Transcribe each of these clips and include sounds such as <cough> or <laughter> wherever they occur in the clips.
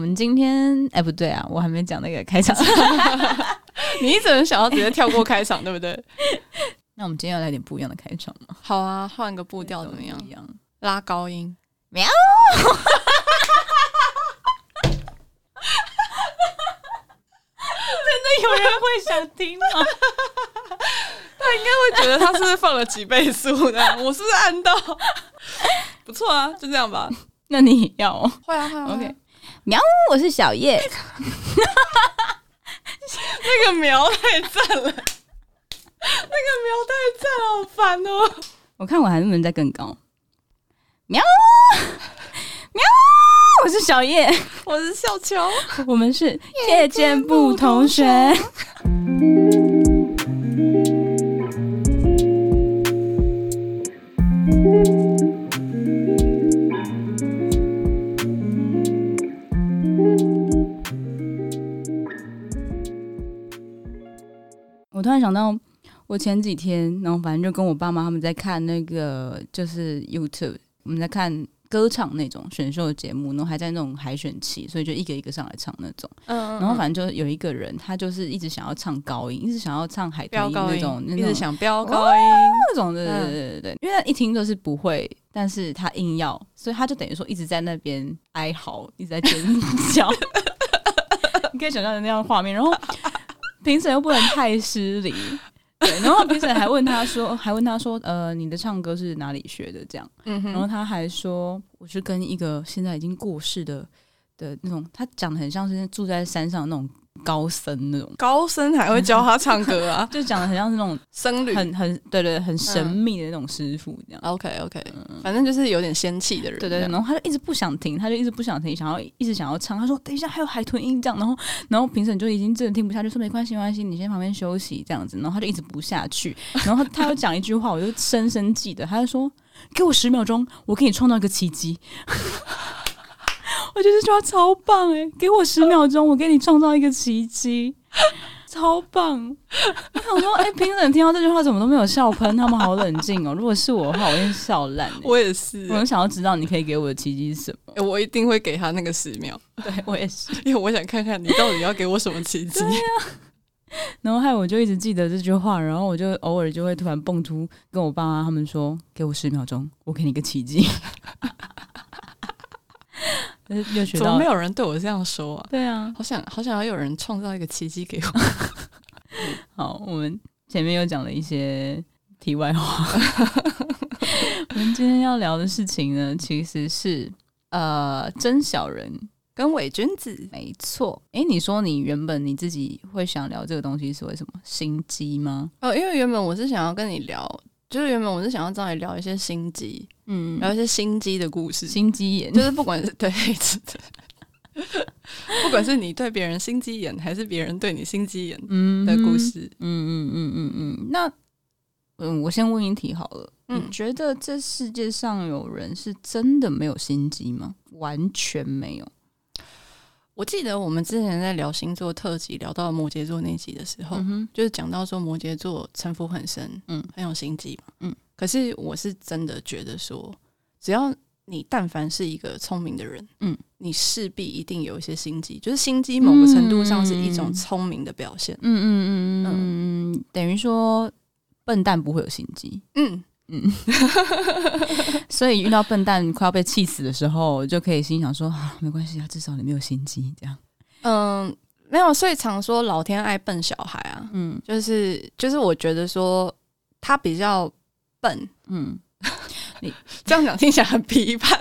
们今天哎，不对啊，我还没讲那个开场。<laughs> 你一直很想要直接跳过开场，对不对？<laughs> 那我们今天要来点不一样的开场吗？好啊，换个步调怎么样？样拉高音，喵！真的有人会想听吗？<laughs> 他应该会觉得他是不是放了几倍速的？我是不是按到？不错啊，就这样吧。那你要？会啊，会啊。OK，喵，我是小叶。<laughs> 那个苗太赞了，那个苗太赞了，好烦哦！我看我还能不能再更高？喵喵，我是小叶，我是小乔，我们是夜间部同学。我突然想到，我前几天，然后反正就跟我爸妈他们在看那个，就是 YouTube，我们在看歌唱那种选秀节目，然后还在那种海选期，所以就一个一个上来唱那种。嗯，嗯，嗯，然后反正就有一个人，他就是一直想要唱高音，一直想要唱海豚音那种，那种，一直想飙高音那种。对对对对对，因为他一听就是不会，但是他硬要，所以他就等于说一直在那边哀嚎，一直在尖叫。<laughs> 你可以想象那样的画面，然后。评审又不能太失礼，对，然后评审还问他说，<laughs> 还问他说，呃，你的唱歌是哪里学的？这样，嗯，然后他还说，我是跟一个现在已经过世的的那种，他讲的很像是住在山上那种。高僧那种高僧还会教他唱歌啊，<laughs> 就讲的很像是那种僧侣，很很对，对对，很神秘的那种师傅这样。OK OK，反正就是有点仙气的人。对对对，然后他就一直不想停，他就一直不想停，想要一直想要唱。他说：“等一下还有海豚音这样。”然后然后评审就已经真的听不下去，说：“没关系没关系，你先旁边休息这样子。”然后他就一直不下去。<laughs> 然后他又讲一句话，我就深深记得，他就说：“给我十秒钟，我给你创造一个奇迹。” <laughs> 我觉得这句话超棒哎！给我十秒钟，我给你创造一个奇迹，超棒！我想说，哎、欸，评审听到这句话怎么都没有笑喷？他们好冷静哦。如果是我的话，我会笑烂。我也是，我很想要知道你可以给我的奇迹是什么。我一定会给他那个十秒。对我也是，因为我想看看你到底要给我什么奇迹。<laughs> 然后害我就一直记得这句话，然后我就偶尔就会突然蹦出跟我爸妈他们说：“给我十秒钟，我给你个奇迹。”又学到怎么没有人对我这样说啊？对啊，好想好想要有人创造一个奇迹给我。<laughs> 好，我们前面又讲了一些题外话。我们今天要聊的事情呢，其实是呃真小人跟伪君子。没错。哎，你说你原本你自己会想聊这个东西是为什么？心机吗？哦，因为原本我是想要跟你聊。就是原本我是想要找你聊一些心机，嗯，聊一些心机的故事，心机眼，就是不管是对，<laughs> 不管是你对别人心机眼，还是别人对你心机眼的故事，嗯嗯嗯嗯嗯。那嗯，我先问一题好了，嗯，你觉得这世界上有人是真的没有心机吗？完全没有。我记得我们之前在聊星座特辑，聊到摩羯座那集的时候，嗯、就是讲到说摩羯座城府很深，嗯，很有心机嘛，嗯。可是我是真的觉得说，只要你但凡是一个聪明的人，嗯，你势必一定有一些心机，就是心机某个程度上是一种聪明的表现，嗯嗯嗯嗯嗯，嗯等于说笨蛋不会有心机，嗯。嗯，所以遇到笨蛋快要被气死的时候，就可以心想说啊，没关系啊，至少你没有心机，这样。嗯，没有，所以常说老天爱笨小孩啊。嗯，就是就是，我觉得说他比较笨。嗯，<laughs> 你这样讲听起来很批判。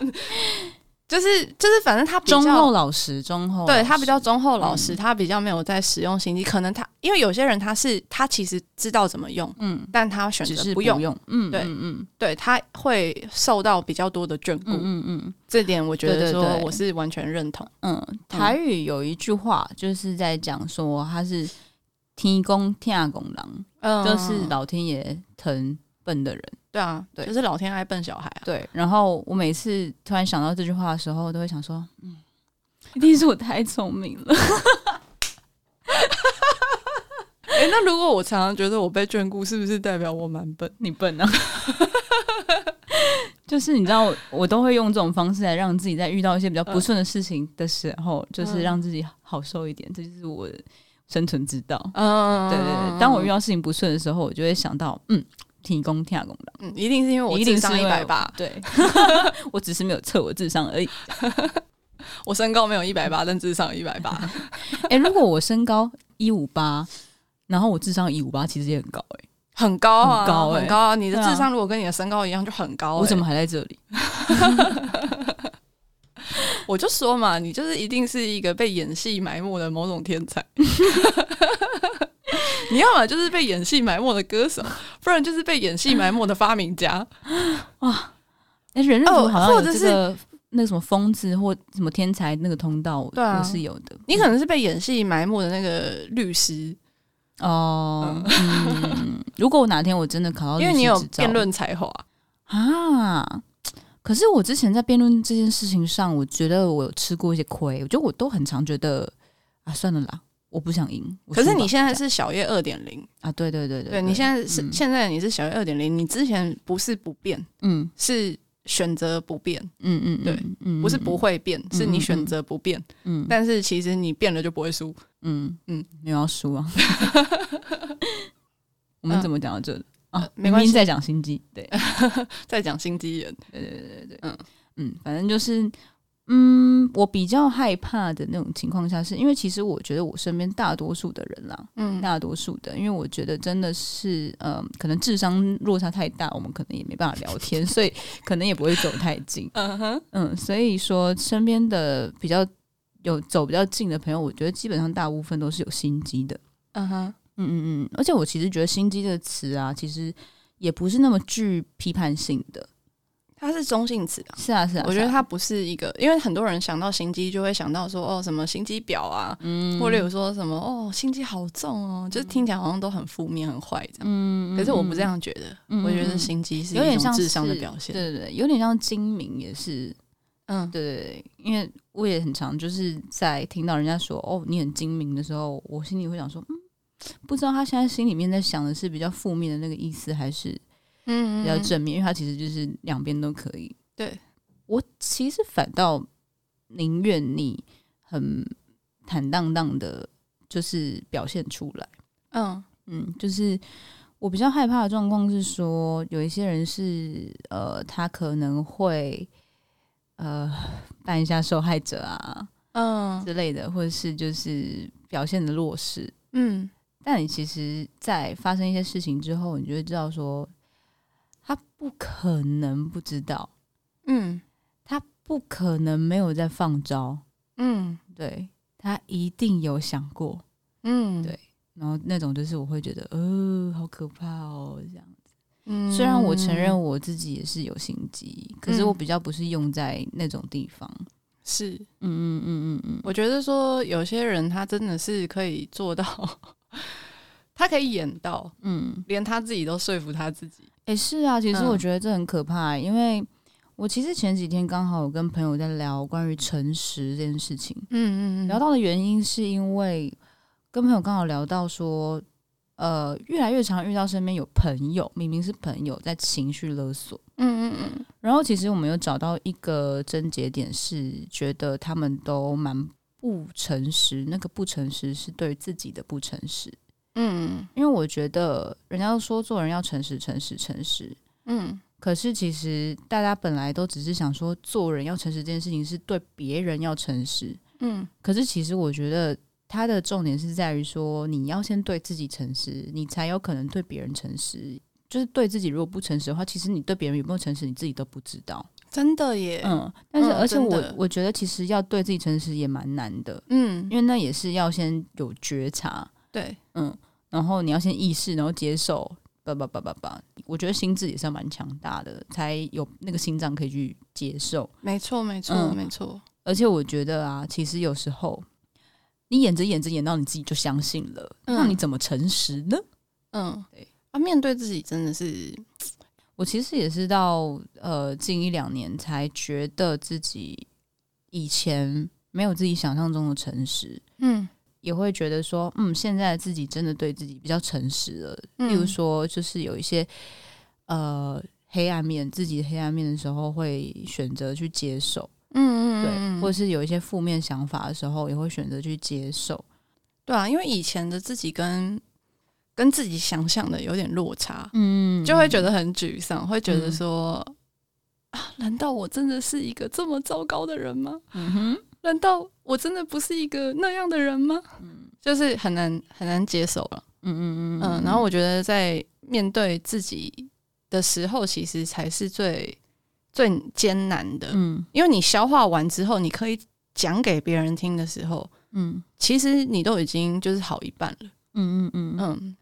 就是就是，反正他比较忠厚老实，忠厚对他比较忠厚老实，嗯、他比较没有在使用心机。可能他因为有些人他是他其实知道怎么用，嗯，但他选择不用，不用嗯，对，嗯嗯，对，他会受到比较多的眷顾，嗯嗯，嗯这点我觉得说我是完全认同。嗯，台语有一句话就是在讲说他是天公疼憨人，嗯，就是老天爷疼笨的人。对啊，对，就是老天爱笨小孩啊。对，然后我每次突然想到这句话的时候，都会想说，嗯，<laughs> 一定是我太聪明了。哎、欸，那如果我常常觉得我被眷顾，是不是代表我蛮笨？你笨啊？<laughs> 就是你知道我，我都会用这种方式来让自己在遇到一些比较不顺的事情的时候，嗯、就是让自己好受一点。这就是我的生存之道。嗯，对对对。当我遇到事情不顺的时候，我就会想到，嗯，提供天下公道。嗯，一定是因为我智商一百八。对，<laughs> 我只是没有测我智商而已。<laughs> 我身高没有一百八，但智商有一百八。<laughs> 哎，如果我身高一五八，然后我智商一五八，其实也很高哎、欸，很高啊，很高、欸、很高啊！你的智商如果跟你的身高一样，就很高、欸。我怎么还在这里？我就说嘛，你就是一定是一个被演戏埋没的某种天才。你要么就是被演戏埋没的歌手，不然就是被演戏埋没的发明家。<laughs> 哇！哎，人类好像有这个。那个什么疯子或什么天才那个通道，对啊，是有的。你可能是被演戏埋没的那个律师哦。嗯，如果我哪天我真的考到，<laughs> 因为你有辩论才华啊。可是我之前在辩论这件事情上，我觉得我有吃过一些亏。我觉得我都很常觉得啊，算了啦，我不想赢。可是你现在是小叶二点零啊？对对对对，对你现在是现在你是小叶二点零，你之前不是不变，嗯，是。选择不变，嗯嗯，对，嗯，不是不会变，是你选择不变，嗯，但是其实你变了就不会输，嗯嗯，你要输啊。<laughs> 我们怎么讲到这啊？没关系在讲心机，对，<laughs> 在讲心机人，对对对对，嗯嗯，反正就是。嗯，我比较害怕的那种情况下，是因为其实我觉得我身边大多数的人啦，嗯，大多数的，因为我觉得真的是，呃，可能智商落差太大，我们可能也没办法聊天，<laughs> 所以可能也不会走太近。<laughs> 嗯哼，嗯，所以说身边的比较有走比较近的朋友，我觉得基本上大部分都是有心机的。嗯哼，嗯嗯嗯，而且我其实觉得心机这个词啊，其实也不是那么具批判性的。它是中性词啊，是啊是啊，我觉得它不是一个，因为很多人想到心机就会想到说哦什么心机婊啊，嗯，或者有说什么哦心机好重哦，就是听起来好像都很负面很坏这样，嗯，可是我不这样觉得，嗯、我觉得心机是一种智商的表现，对对对，有点像精明也是，嗯，对对对，因为我也很常就是在听到人家说哦你很精明的时候，我心里会想说嗯，不知道他现在心里面在想的是比较负面的那个意思还是。嗯，比较正面，因为他其实就是两边都可以。对，我其实反倒宁愿你很坦荡荡的，就是表现出来。嗯嗯，就是我比较害怕的状况是说，有一些人是呃，他可能会呃扮一下受害者啊，嗯之类的，或者是就是表现的弱势。嗯，但你其实，在发生一些事情之后，你就会知道说。他不可能不知道，嗯，他不可能没有在放招，嗯，对，他一定有想过，嗯，对，然后那种就是我会觉得，呃，好可怕哦，这样子。嗯，虽然我承认我自己也是有心机，可是我比较不是用在那种地方。是，嗯嗯嗯嗯嗯，我觉得说有些人他真的是可以做到，<laughs> 他可以演到，嗯，连他自己都说服他自己。也、欸、是啊，其实我觉得这很可怕，嗯、因为我其实前几天刚好有跟朋友在聊关于诚实这件事情。嗯嗯嗯，聊到的原因是因为跟朋友刚好聊到说，呃，越来越常遇到身边有朋友，明明是朋友在情绪勒索。嗯嗯嗯，然后其实我们有找到一个症结点，是觉得他们都蛮不诚实，那个不诚实是对自己的不诚实。嗯，因为我觉得人家说做人要诚实，诚实，诚实。嗯，可是其实大家本来都只是想说做人要诚实这件事情是对别人要诚实。嗯，可是其实我觉得它的重点是在于说你要先对自己诚实，你才有可能对别人诚实。就是对自己如果不诚实的话，其实你对别人有没有诚实，你自己都不知道。真的耶。嗯，但是而且我我觉得其实要对自己诚实也蛮难的。嗯，因为那也是要先有觉察。对，嗯。然后你要先意识，然后接受，叭叭叭叭叭。我觉得心智也是蛮强大的，才有那个心脏可以去接受。没错，没错，嗯、没错。而且我觉得啊，其实有时候你演着演着演到你自己就相信了，嗯、那你怎么诚实呢？嗯，对。啊，面对自己真的是，我其实也是到呃近一两年才觉得自己以前没有自己想象中的诚实。嗯。也会觉得说，嗯，现在自己真的对自己比较诚实了。嗯、例如说，就是有一些呃黑暗面，自己黑暗面的时候，会选择去接受。嗯嗯，对，或者是有一些负面想法的时候，也会选择去接受。对啊，因为以前的自己跟跟自己想象的有点落差，嗯，就会觉得很沮丧，会觉得说、嗯、啊，难道我真的是一个这么糟糕的人吗？嗯哼，难道我真的不是一个那样的人吗？嗯，就是很难很难接受了。嗯嗯嗯嗯，然后我觉得在面对自己的时候，其实才是最最艰难的。嗯，因为你消化完之后，你可以讲给别人听的时候，嗯，其实你都已经就是好一半了。嗯嗯嗯嗯。嗯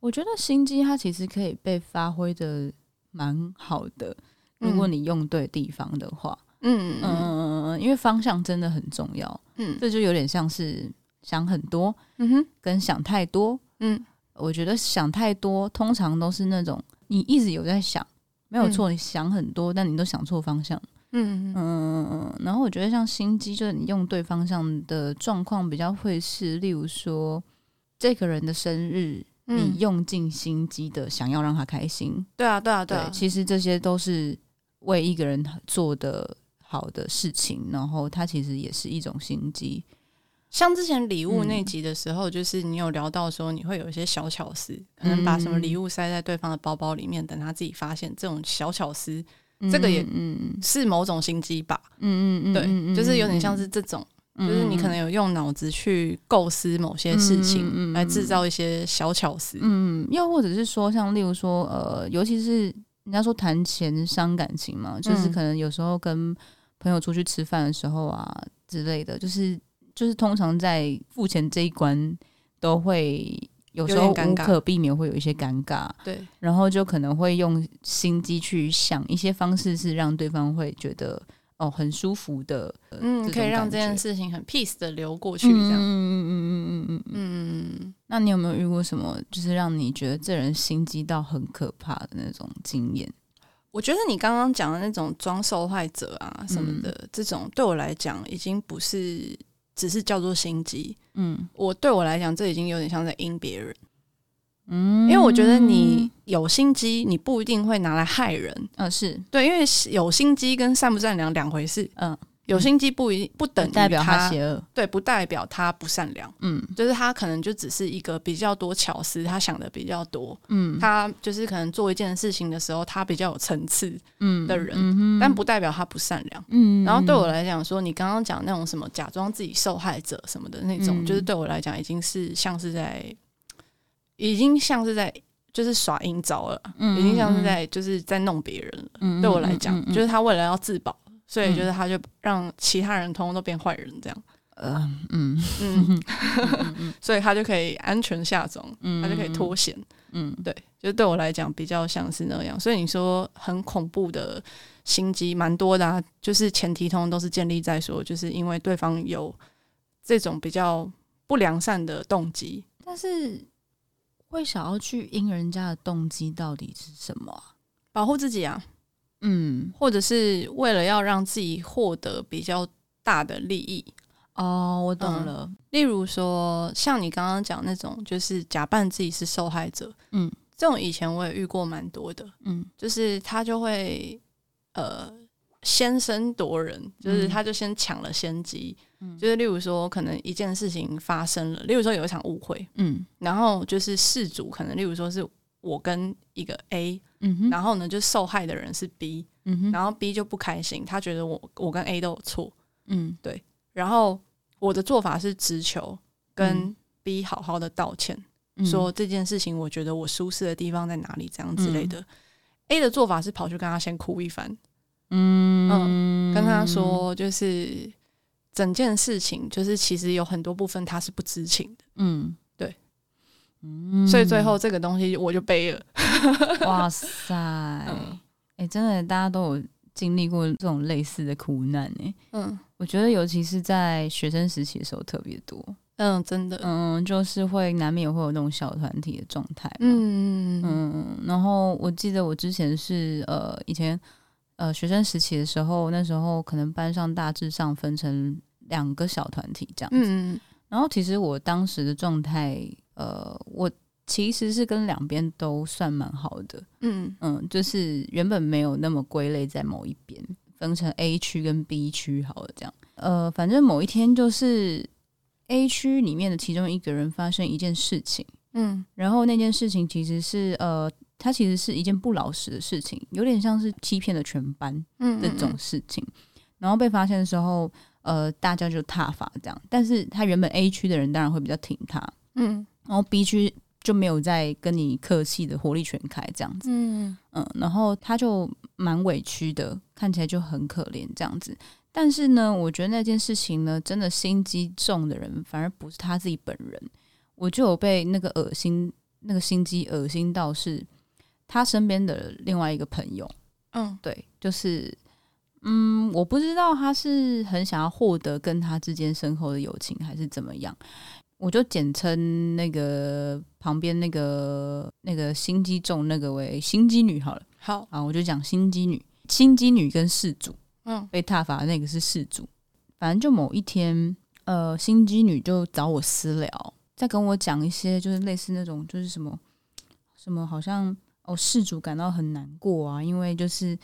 我觉得心机它其实可以被发挥的蛮好的，如果你用对地方的话，嗯嗯嗯嗯，因为方向真的很重要，嗯，这就有点像是想很多，嗯哼，跟想太多，嗯，我觉得想太多通常都是那种你一直有在想，没有错，你想很多，但你都想错方向，嗯嗯嗯，然后我觉得像心机，就是你用对方向的状况比较会是，例如说这个人的生日。你用尽心机的想要让他开心，对啊，对啊，对。其实这些都是为一个人做的好的事情，然后他其实也是一种心机。像之前礼物那集的时候，就是你有聊到说你会有一些小巧思，可能把什么礼物塞在对方的包包里面，等他自己发现。这种小巧思，这个也嗯是某种心机吧。嗯嗯嗯，对，就是有点像是这种。就是你可能有用脑子去构思某些事情，来制造一些小巧思。嗯，又或者是说，像例如说，呃，尤其是人家说谈钱伤感情嘛，就是可能有时候跟朋友出去吃饭的时候啊之类的，就是就是通常在付钱这一关都会有时候无可避免会有一些尴尬。对，然后就可能会用心机去想一些方式，是让对方会觉得。哦，很舒服的，嗯，可以让这件事情很 peace 的流过去，这样，嗯嗯嗯嗯嗯嗯嗯。那你有没有遇过什么，就是让你觉得这人心机到很可怕的那种经验？我觉得你刚刚讲的那种装受害者啊什么的，嗯、这种对我来讲已经不是只是叫做心机，嗯，我对我来讲这已经有点像在阴别人。嗯，因为我觉得你有心机，你不一定会拿来害人。嗯、呃，是对，因为有心机跟善不善良两回事。嗯，有心机不一不等于代表他邪恶，对，不代表他不善良。嗯，就是他可能就只是一个比较多巧思，他想的比较多。嗯，他就是可能做一件事情的时候，他比较有层次。嗯，的人，嗯、但不代表他不善良。嗯，然后对我来讲，说你刚刚讲那种什么假装自己受害者什么的那种，嗯、就是对我来讲已经是像是在。已经像是在就是耍阴招了，嗯、已经像是在就是在弄别人了。嗯、对我来讲，就是他为了要自保，所以就是他就让其他人通通都变坏人，这样。嗯嗯 <laughs> 所以他就可以安全下庄，嗯、他就可以脱险。嗯，对，就对我来讲比较像是那样。所以你说很恐怖的心机蛮多的，啊，就是前提通通都是建立在说，就是因为对方有这种比较不良善的动机，但是。会想要去阴人家的动机到底是什么啊？保护自己啊，嗯，或者是为了要让自己获得比较大的利益。哦，我懂了。嗯，例如说，像你刚刚讲那种，就是假扮自己是受害者，嗯，这种以前我也遇过蛮多的，嗯，就是他就会呃。先声夺人，就是他就先抢了先机，嗯、就是例如说，可能一件事情发生了，例如说有一场误会，嗯，然后就是事主可能，例如说是我跟一个 A，然后呢，就受害的人是 B，然后 B 就不开心，他觉得我我跟 A 都有错，嗯，对，然后我的做法是直球跟 B 好好的道歉，嗯、说这件事情我觉得我舒适的地方在哪里，这样之类的。嗯、A 的做法是跑去跟他先哭一番。嗯，嗯，跟他说，就是整件事情，就是其实有很多部分他是不知情的。嗯，对，嗯，所以最后这个东西我就背了。<laughs> 哇塞，哎、嗯欸，真的，大家都有经历过这种类似的苦难哎。嗯，我觉得尤其是在学生时期的时候特别多。嗯，真的，嗯，就是会难免会有那种小团体的状态。嗯嗯，然后我记得我之前是呃以前。呃，学生时期的时候，那时候可能班上大致上分成两个小团体这样子。嗯，然后其实我当时的状态，呃，我其实是跟两边都算蛮好的。嗯嗯，就是原本没有那么归类在某一边，分成 A 区跟 B 区好了，这样。呃，反正某一天就是 A 区里面的其中一个人发生一件事情。嗯，然后那件事情其实是呃，它其实是一件不老实的事情，有点像是欺骗了全班这种事情。嗯嗯嗯，然后被发现的时候，呃，大家就踏伐这样。但是他原本 A 区的人当然会比较挺他，嗯，然后 B 区就没有再跟你客气的火力全开这样子，嗯嗯，然后他就蛮委屈的，看起来就很可怜这样子。但是呢，我觉得那件事情呢，真的心机重的人反而不是他自己本人。我就有被那个恶心，那个心机恶心到是他身边的另外一个朋友，嗯，对，就是，嗯，我不知道他是很想要获得跟他之间深厚的友情，还是怎么样，我就简称那个旁边那个那个心机重那个为心机女好了，好啊，我就讲心机女，心机女跟事主，嗯，被踏伐的那个是事主，反正就某一天，呃，心机女就找我私聊。在跟我讲一些，就是类似那种，就是什么什么，好像哦，事主感到很难过啊，因为就是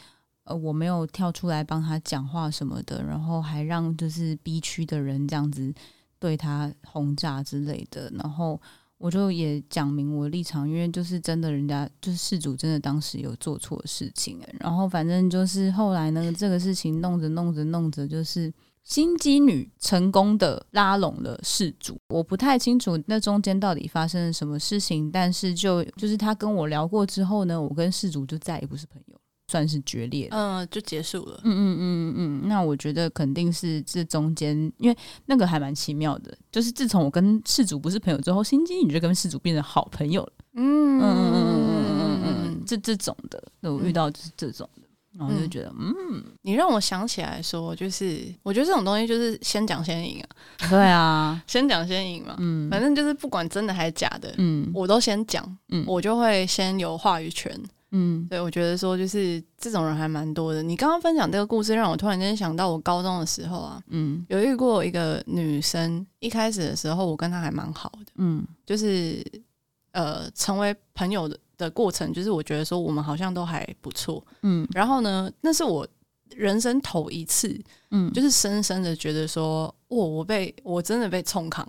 呃，我没有跳出来帮他讲话什么的，然后还让就是 B 区的人这样子对他轰炸之类的，然后我就也讲明我立场，因为就是真的，人家就是事主真的当时有做错事情，然后反正就是后来呢，这个事情弄着弄着弄着就是。心机女成功的拉拢了事主，我不太清楚那中间到底发生了什么事情，但是就就是他跟我聊过之后呢，我跟事主就再也不是朋友，算是决裂了，嗯，就结束了，嗯嗯嗯嗯嗯，那我觉得肯定是这中间，因为那个还蛮奇妙的，就是自从我跟事主不是朋友之后，心机女就跟事主变成好朋友了，嗯。嗯嗯嗯嗯嗯嗯，这这种的，那我遇到就是这种的。然后就觉得，嗯，嗯，你让我想起来说，就是我觉得这种东西就是先讲先赢啊，对啊，先讲先赢嘛，嗯，反正就是不管真的还是假的，嗯，我都先讲，嗯，我就会先有话语权，嗯，对，我觉得说就是这种人还蛮多的。你刚刚分享这个故事，让我突然间想到我高中的时候啊，嗯，有遇过一个女生，一开始的时候我跟她还蛮好的，嗯，就是呃成为朋友的。的过程就是我觉得说我们好像都还不错，嗯，然后呢，那是我人生头一次，嗯，就是深深的觉得说，哇，我被我真的被冲康，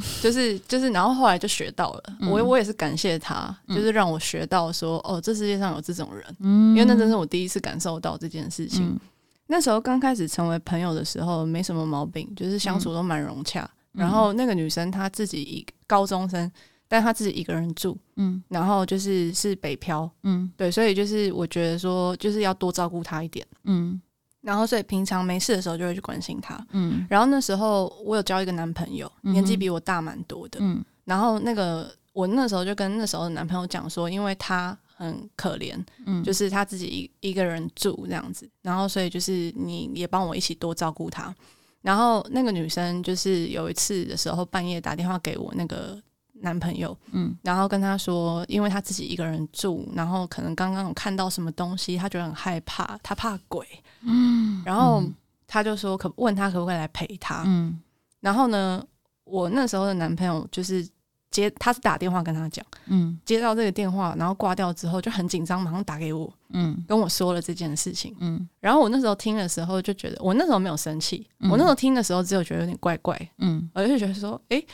<laughs> 就是就是，然后后来就学到了，嗯、我我也是感谢他，就是让我学到说，哦，这世界上有这种人，嗯，因为那真是我第一次感受到这件事情。嗯、那时候刚开始成为朋友的时候，没什么毛病，就是相处都蛮融洽。嗯、然后那个女生她自己一高中生。但她自己一个人住，嗯，然后就是是北漂，嗯，对，所以就是我觉得说，就是要多照顾她一点，嗯，然后所以平常没事的时候就会去关心他，嗯，然后那时候我有交一个男朋友，嗯、年纪比我大蛮多的，嗯，然后那个我那时候就跟那时候的男朋友讲说，因为他很可怜，嗯，就是他自己一一个人住这样子，然后所以就是你也帮我一起多照顾他，然后那个女生就是有一次的时候半夜打电话给我那个。男朋友，嗯，然后跟他说，因为他自己一个人住，然后可能刚刚有看到什么东西，他觉得很害怕，他怕鬼，嗯，然后他就说可问他可不可以来陪他，嗯，然后呢，我那时候的男朋友就是接，他是打电话跟他讲，嗯，接到这个电话，然后挂掉之后就很紧张，马上打给我，嗯，跟我说了这件事情，嗯，然后我那时候听的时候就觉得，我那时候没有生气，我那时候听的时候只有觉得有点怪怪，嗯，我就觉得说，诶，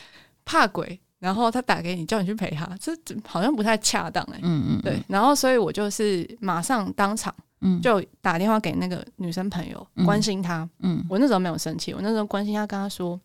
怕鬼。然后他打给你，叫你去陪他，这好像不太恰当哎、欸。嗯嗯，对。然后所以我就是马上当场，就打电话给那个女生朋友，嗯、关心她。嗯，我那时候没有生气，我那时候关心她，跟她说：“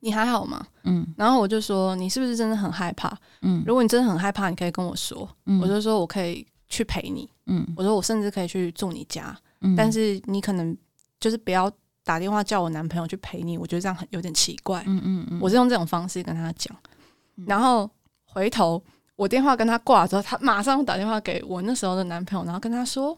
你还好吗？”嗯。然后我就说：“你是不是真的很害怕？”嗯。如果你真的很害怕，你可以跟我说。嗯。我就说我可以去陪你。嗯。我说我甚至可以去住你家。嗯。但是你可能就是不要打电话叫我男朋友去陪你，我觉得这样很有点奇怪。嗯嗯嗯。我是用这种方式跟他讲。然后回头我电话跟他挂了之后，他马上打电话给我那时候的男朋友，然后跟他说，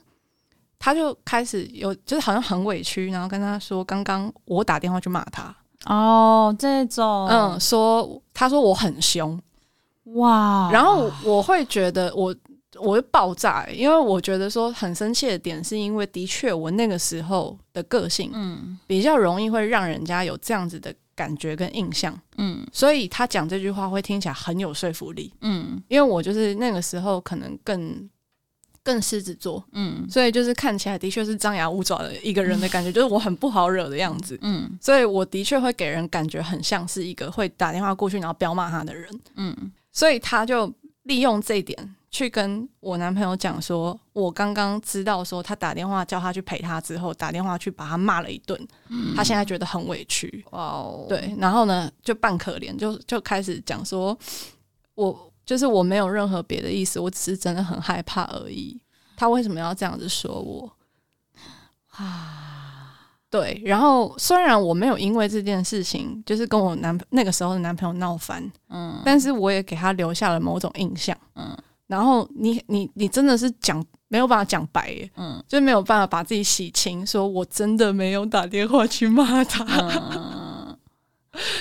他就开始有就是好像很委屈，然后跟他说，刚刚我打电话去骂他。哦，这种。嗯，说他说我很凶哇，然后我会觉得我我会爆炸，因为我觉得说很生气的点是因为的确我那个时候的个性嗯。比较容易会让人家有这样子的感觉跟印象，嗯，所以他讲这句话会听起来很有说服力，嗯，因为我就是那个时候可能更更狮子座，嗯，所以就是看起来的确是张牙舞爪的一个人的感觉，嗯、<laughs> 就是我很不好惹的样子，嗯，所以我的确会给人感觉很像是一个会打电话过去然后彪骂他的人，嗯，所以他就利用这一点。去跟我男朋友讲说，我刚刚知道说他打电话叫他去陪他之后，打电话去把他骂了一顿，嗯、他现在觉得很委屈，哇哦，对，然后呢就扮可怜，就就开始讲说，我就是我没有任何别的意思，我只是真的很害怕而已。他为什么要这样子说我？啊，<sighs> 对，然后虽然我没有因为这件事情就是跟我男那个时候的男朋友闹翻，嗯，但是我也给他留下了某种印象，嗯。然后你你你真的是讲没有办法讲白耶，嗯，就没有办法把自己洗清，说我真的没有打电话去骂他，嗯、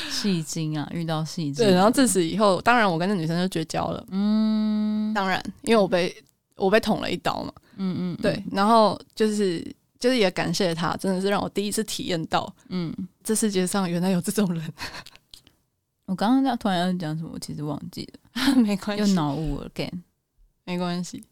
戏精啊，遇到戏精，对，然后自此以后，当然我跟那女生就绝交了，嗯，当然，因为我被我被捅了一刀嘛，嗯嗯，对，然后就是就是也感谢他，真的是让我第一次体验到，嗯，这世界上原来有这种人。我刚刚在突然要讲什么，我其实忘记了，<laughs> 没关系，又脑雾了，again。没关系，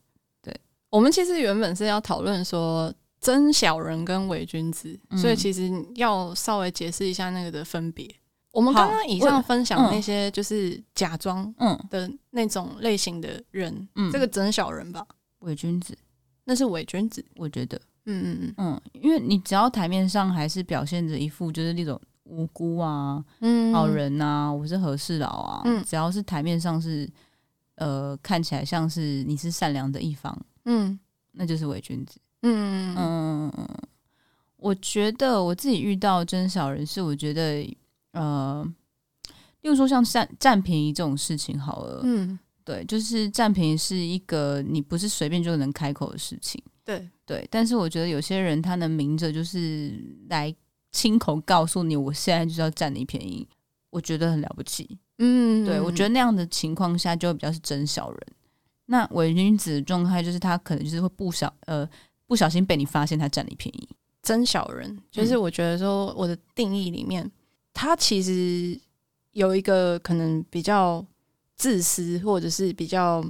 对，我们其实原本是要讨论说真小人跟伪君子，嗯、所以其实要稍微解释一下那个的分别。我们刚刚以上分享那些就是假装嗯。的那种类型的人，嗯，这个真小人吧，伪君子，那是伪君子，我觉得，嗯嗯嗯。嗯，因为你只要台面上还是表现着一副就是那种无辜啊，嗯，好人啊，我是和事佬啊，嗯，只要是台面上是。呃，看起来像是你是善良的一方，嗯，那就是伪君子，嗯嗯嗯，我觉得我自己遇到真小人是，我觉得呃，例如说像占占便宜这种事情好了，嗯，对，就是占便宜是一个你不是随便就能开口的事情，对。对，但是我觉得有些人他能明着就是来亲口告诉你，我现在就是要占你便宜，我觉得很了不起。嗯，对，我觉得那样的情况下就比较是真小人。那伪君子的状态就是他可能就是会不小呃不小心被你发现他占你便宜。真小人就是我觉得说我的定义里面，嗯、他其实有一个可能比较自私或者是比较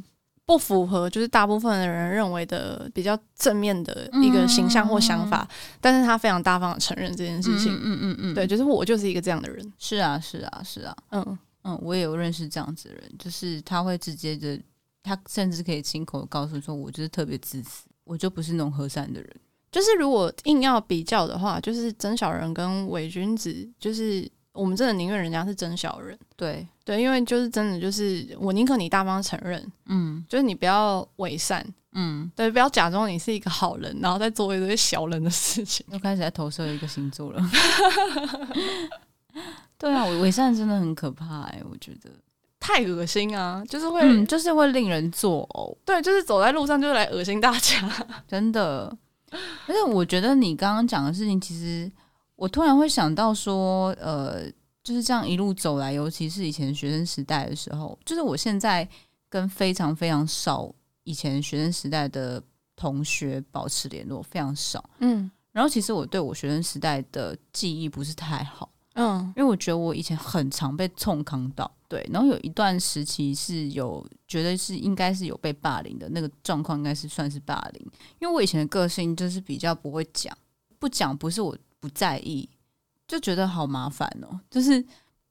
不符合就是大部分的人认为的比较正面的一个形象或想法，嗯、但是他非常大方的承认这件事情。嗯嗯嗯，嗯嗯对，就是我就是一个这样的人。是啊，是啊，是啊，嗯。嗯，我也有认识这样子的人，就是他会直接的，他甚至可以亲口告诉说，我就是特别自私，我就不是那种和善的人。就是如果硬要比较的话，就是真小人跟伪君子，就是我们真的宁愿人家是真小人。对对，因为就是真的就是我宁可你大方承认，嗯，就是你不要伪善，嗯，对，不要假装你是一个好人，然后再做一堆小人的事情。又开始在投射一个星座了。<laughs> <laughs> 对啊，伪善真的很可怕哎、欸，我觉得太恶心啊，就是会、嗯，就是会令人作呕。对，就是走在路上就是来恶心大家，<laughs> 真的。而且我觉得你刚刚讲的事情，其实我突然会想到说，呃，就是这样一路走来，尤其是以前学生时代的时候，就是我现在跟非常非常少以前学生时代的同学保持联络，非常少。嗯，然后其实我对我学生时代的记忆不是太好。嗯，因为我觉得我以前很常被冲康到，对，然后有一段时期是有觉得是应该是有被霸凌的那个状况，应该是算是霸凌。因为我以前的个性就是比较不会讲，不讲不是我不在意，就觉得好麻烦哦，<laughs> 就是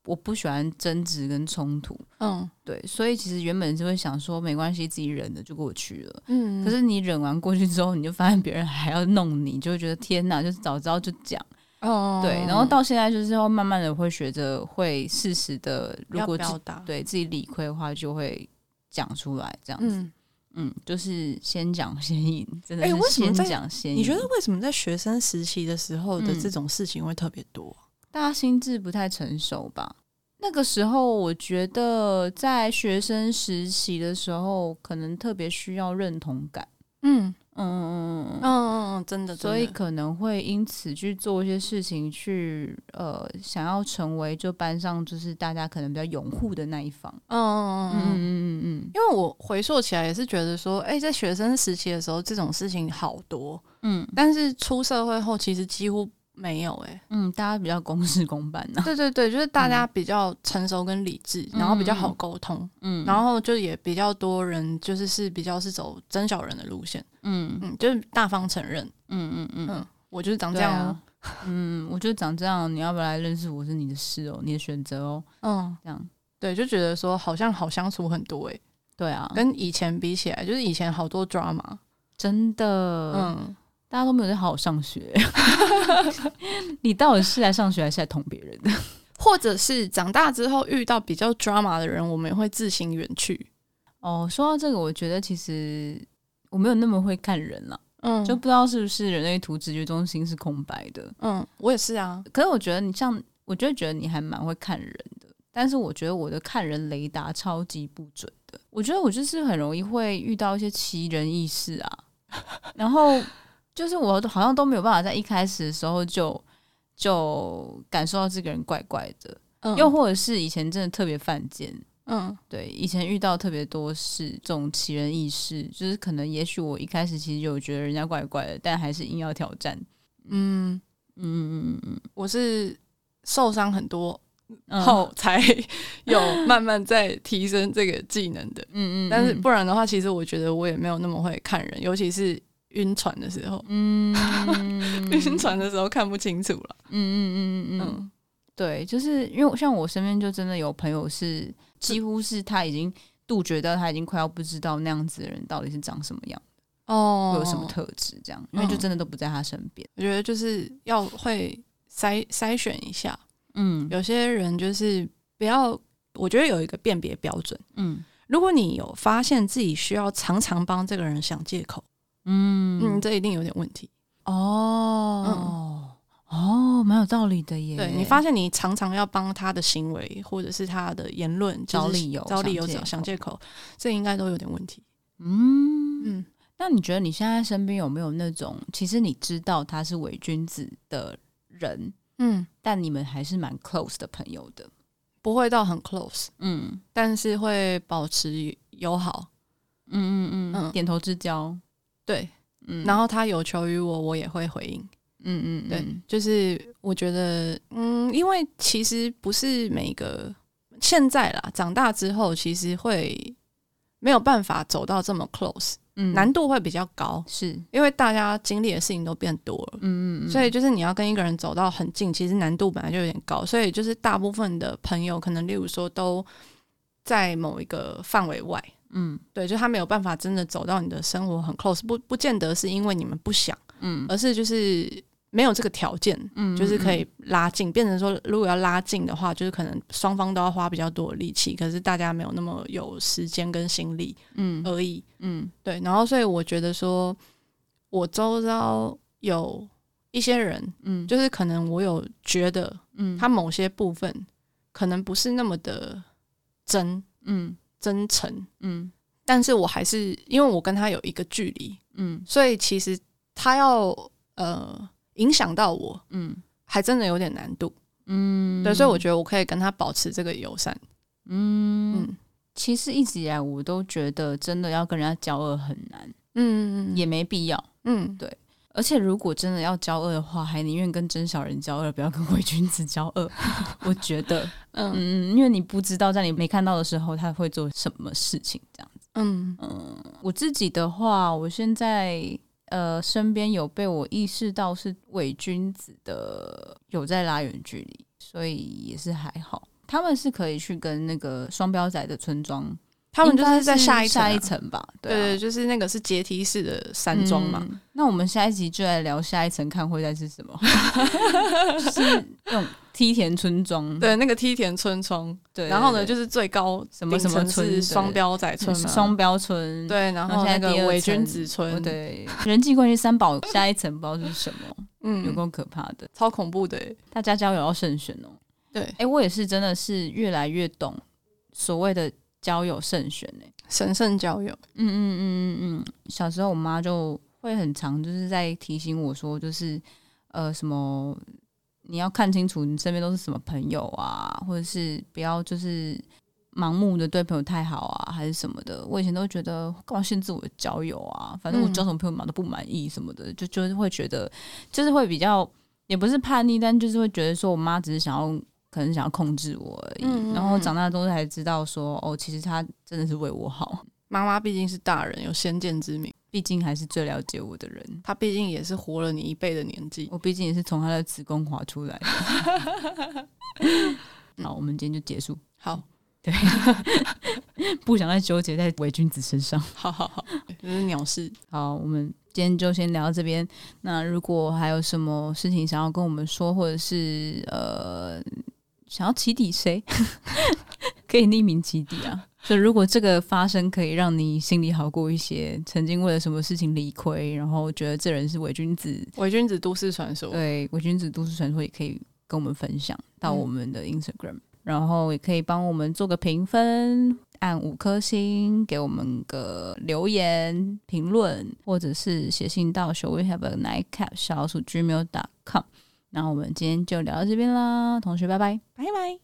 我不喜欢争执跟冲突，嗯，对，所以其实原本就会想说没关系，自己忍了就过去了，嗯，可是你忍完过去之后，你就发现别人还要弄你，就会觉得天哪，就是早知道就讲。哦，对，然后到现在就是要慢慢的会学着会适时的，如果表达对自己理亏的话，就会讲出来这样子。嗯，嗯，就是先讲先赢，真的是先讲先赢。你觉得为什么在学生时期的时候的这种事情会特别多？嗯，大家心智不太成熟吧？那个时候我觉得在学生时期的时候，可能特别需要认同感。嗯。嗯嗯嗯嗯嗯，真的，所以可能会因此去做一些事情，去呃，想要成为就班上就是大家可能比较拥护的那一方。嗯嗯嗯嗯嗯，因为我回溯起来也是觉得说，哎，在学生时期的时候这种事情好多，嗯，但是出社会后其实几乎没有哎、欸，嗯，大家比较公事公办呢、啊。<laughs> 对对对，就是大家比较成熟跟理智，嗯、然后比较好沟通，嗯，然后就也比较多人就是是比较是走真小人的路线，嗯。嗯，就是大方承认，嗯嗯嗯。嗯，我就是长这样、哦啊，嗯，我就长这样，你要不要来认识我是你的事哦，你的选择哦，嗯，这样，对，就觉得说好像好相处很多哎、欸，对啊，跟以前比起来，就是以前好多 drama，真的，嗯。大家都没有在好好上学，<laughs> 你到底是来上学还是来捅别人的？或者是长大之后遇到比较 drama 的人，我们也会自行远去。哦，说到这个，我觉得其实我没有那么会看人了，嗯，就不知道是不是人类图直觉中心是空白的。嗯，我也是啊。可是我觉得你像，我就觉得你还蛮会看人的，但是我觉得我的看人雷达超级不准的。我觉得我就是很容易会遇到一些奇人异事啊，然后。就是我好像都没有办法在一开始的时候就就感受到这个人怪怪的，嗯，又或者是以前真的特别犯贱，嗯，对，以前遇到特别多事，这种奇人异事，就是可能也许我一开始其实就觉得人家怪怪的，但还是硬要挑战，嗯。嗯嗯嗯嗯，我是受伤很多后才 <laughs> 有慢慢在提升这个技能的，嗯嗯，但是不然的话，其实我觉得我也没有那么会看人，尤其是。晕船的时候，嗯，<laughs> 晕船的时候看不清楚了，嗯嗯嗯嗯嗯，对，就是因为像我身边就真的有朋友是，几乎是他已经杜绝到他已经快要不知道那样子的人到底是长什么样。哦，有什么特质这样，因为就真的都不在他身边。我觉得就是要会筛筛选一下，嗯，有些人就是不要，我觉得有一个辨别标准，嗯，如果你有发现自己需要常常帮这个人想借口。嗯嗯，这一定有点问题哦。嗯哦，蛮有道理的耶。对，你发现你常常要帮他的行为或者是他的言论找理由、找理由、找想借口，这应该都有点问题。嗯嗯，那你觉得你现在身边有没有那种其实你知道他是伪君子的人？嗯，但你们还是蛮 close 的朋友的，不会到很 close。嗯，但是会保持友好。嗯嗯嗯，点头之交。对，嗯，然后他有求于我，我也会回应，嗯嗯，对，就是我觉得，嗯，因为其实不是每个现在啦，长大之后其实会没有办法走到这么 close，嗯，难度会比较高，是。因为大家经历的事情都变多了，嗯嗯，所以就是你要跟一个人走到很近，其实难度本来就有点高，所以就是大部分的朋友可能，例如说都在某一个范围外。嗯，对，就他没有办法真的走到你的生活很 close，不不见得是因为你们不想，嗯，而是就是没有这个条件，嗯，就是可以拉近，变成说如果要拉近的话，就是可能双方都要花比较多的力气，可是大家没有那么有时间跟心力，嗯，而已，嗯，对，然后所以我觉得说，我周遭有一些人，嗯，就是可能我有觉得，嗯，他某些部分可能不是那么的真，嗯。真诚，嗯，但是我还是因为我跟他有一个距离，嗯，所以其实他要呃影响到我，嗯，还真的有点难度，嗯，对，所以我觉得我可以跟他保持这个友善，嗯，嗯，其实一直以来我都觉得真的要跟人家交恶很难，嗯，也没必要，嗯，对。而且，如果真的要交恶的话，还宁愿跟真小人交恶，不要跟伪君子交恶。<laughs> 我觉得，嗯嗯，因为你不知道在你没看到的时候，他会做什么事情，这样子。嗯嗯，我自己的话，我现在呃，身边有被我意识到是伪君子的，有在拉远距离，所以也是还好。他们是可以去跟那个双标仔的村庄。他们就是在下一层、啊、下一层吧，对、啊、对，就是那个是阶梯式的山庄嘛、嗯。那我们下一集就来聊下一层，看会在是什么？<laughs> 是那种梯田村庄，对，那个梯田村庄。对，然后呢，就是最高什么什么村，双标仔村，双标村。对，然后那个伪君子村，对，人际关系三宝 <laughs> 下一层不知道是什么，嗯，有够可怕的，超恐怖的，大家交友要慎选哦。对，哎、欸，我也是真的是越来越懂所谓的。交友慎选呢、欸，神圣交友。嗯嗯嗯嗯嗯。小时候我妈就会很常就是在提醒我说，就是呃什么你要看清楚你身边都是什么朋友啊，或者是不要就是盲目的对朋友太好啊，还是什么的。我以前都觉得干嘛限制我的交友啊？反正我交什么朋友嘛都不满意什么的，就就是会觉得就是会比较也不是叛逆，但就是会觉得说我妈只是想要，可能想要控制我而已。嗯嗯，然后长大之后才知道说，哦，其实他真的是为我好。妈妈毕竟是大人，有先见之明，毕竟还是最了解我的人。她毕竟也是活了你一辈的年纪，我毕竟也是从她的子宫滑出来的。<laughs> 好，我们今天就结束。好，对，<laughs> 不想再纠结在伪君子身上。<laughs> 好好好，这是鸟事。好，我们今天就先聊到这边。那如果还有什么事情想要跟我们说，或者是呃，想要起底谁，<laughs> 可以匿名起底啊。所以如果这个发生可以让你心里好过一些，曾经为了什么事情理亏，然后觉得这人是伪君子，伪君子都市传说，对，伪君子都市传说也可以。跟我们分享到我们的 Instagram，嗯，然后也可以帮我们做个评分，按五颗星，给我们个留言评论，或者是写信到 Shall we have a nightcap 小老鼠 gmail.com。那我们今天就聊到这边啦同学拜拜。拜拜。